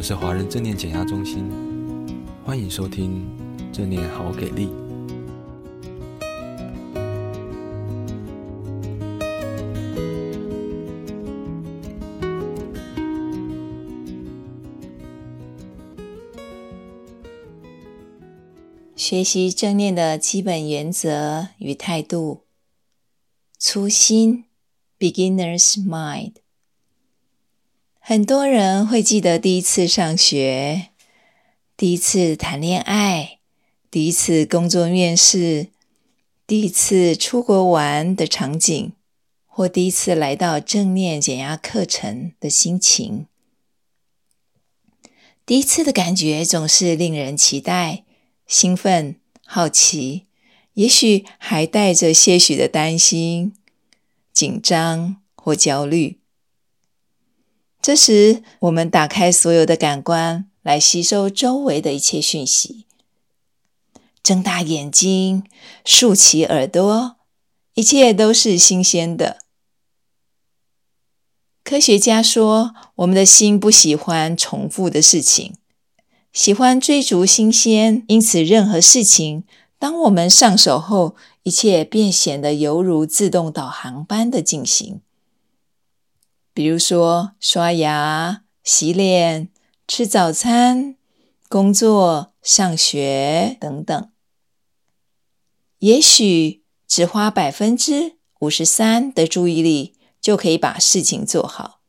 们是华人正念减压中心，欢迎收听正念好给力。学习正念的基本原则与态度：初心 （Beginner's Mind）。很多人会记得第一次上学、第一次谈恋爱、第一次工作面试、第一次出国玩的场景，或第一次来到正念减压课程的心情。第一次的感觉总是令人期待、兴奋、好奇，也许还带着些许的担心、紧张或焦虑。这时，我们打开所有的感官来吸收周围的一切讯息，睁大眼睛，竖起耳朵，一切都是新鲜的。科学家说，我们的心不喜欢重复的事情，喜欢追逐新鲜，因此任何事情，当我们上手后，一切便显得犹如自动导航般的进行。比如说，刷牙、洗脸、吃早餐、工作、上学等等，也许只花百分之五十三的注意力就可以把事情做好，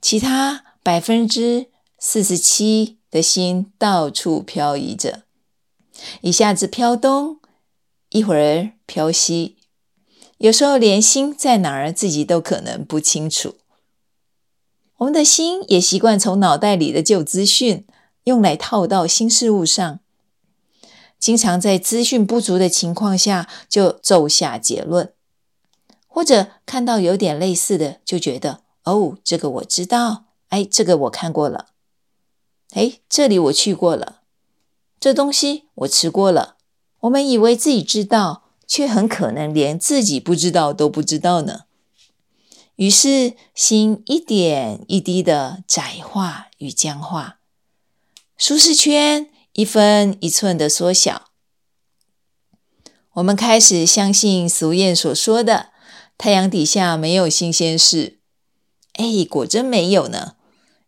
其他百分之四十七的心到处漂移着，一下子飘东，一会儿飘西。有时候连心在哪儿自己都可能不清楚。我们的心也习惯从脑袋里的旧资讯用来套到新事物上，经常在资讯不足的情况下就骤下结论，或者看到有点类似的就觉得哦，这个我知道，哎，这个我看过了，哎，这里我去过了，这东西我吃过了。我们以为自己知道。却很可能连自己不知道都不知道呢。于是心一点一滴的窄化与僵化，舒适圈一分一寸的缩小。我们开始相信俗谚所说的“太阳底下没有新鲜事”。哎，果真没有呢，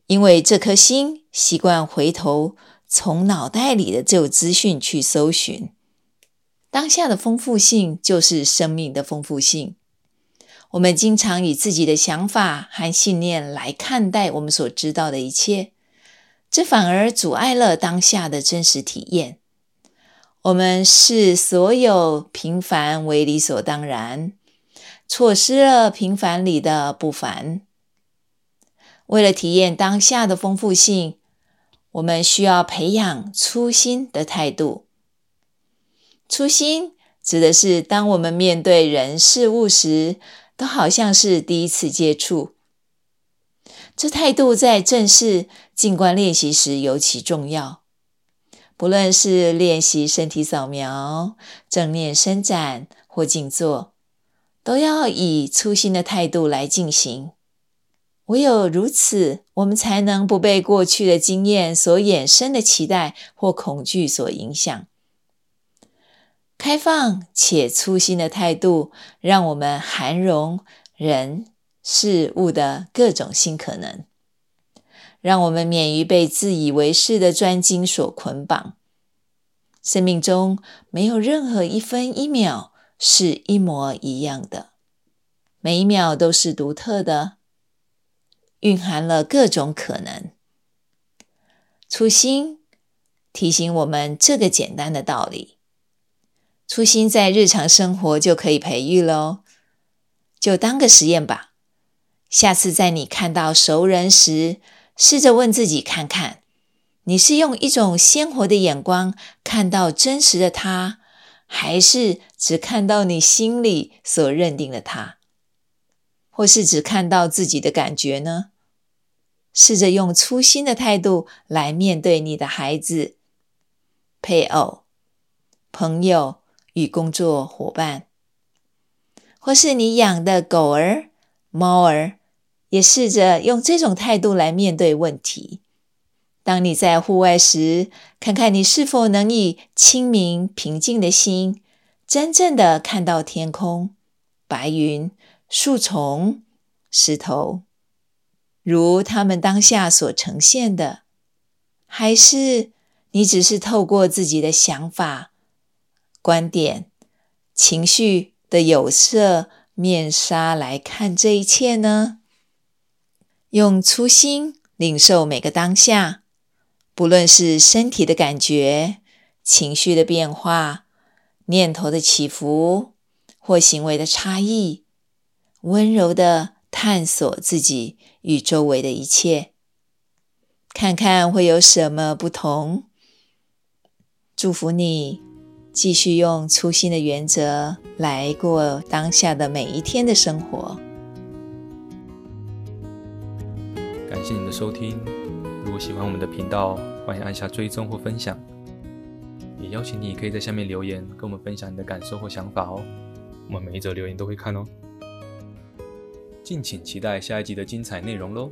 因为这颗心习惯回头从脑袋里的旧资讯去搜寻。当下的丰富性就是生命的丰富性。我们经常以自己的想法和信念来看待我们所知道的一切，这反而阻碍了当下的真实体验。我们视所有平凡为理所当然，错失了平凡里的不凡。为了体验当下的丰富性，我们需要培养初心的态度。初心指的是，当我们面对人事物时，都好像是第一次接触。这态度在正式静观练习时尤其重要。不论是练习身体扫描、正念伸展或静坐，都要以初心的态度来进行。唯有如此，我们才能不被过去的经验所衍生的期待或恐惧所影响。开放且初心的态度，让我们涵容人事物的各种新可能，让我们免于被自以为是的专精所捆绑。生命中没有任何一分一秒是一模一样的，每一秒都是独特的，蕴含了各种可能。初心提醒我们这个简单的道理。初心在日常生活就可以培育喽，就当个实验吧。下次在你看到熟人时，试着问自己看看：你是用一种鲜活的眼光看到真实的他，还是只看到你心里所认定的他，或是只看到自己的感觉呢？试着用初心的态度来面对你的孩子、配偶、朋友。与工作伙伴，或是你养的狗儿、猫儿，也试着用这种态度来面对问题。当你在户外时，看看你是否能以清明平静的心，真正的看到天空、白云、树丛、石头，如他们当下所呈现的，还是你只是透过自己的想法、观点、情绪的有色面纱来看这一切呢？用初心领受每个当下。不论是身体的感觉、情绪的变化、念头的起伏，或行为的差异，温柔的探索自己与周围的一切，看看会有什么不同。祝福你继续用初心的原则来过当下的每一天的生活。感谢你的收听。如果喜欢我们的频道，欢迎按下追踪或分享。也邀请你可以在下面留言，跟我们分享你的感受或想法哦。我们每一则留言都会看哦。敬请期待下一集的精彩内容喽。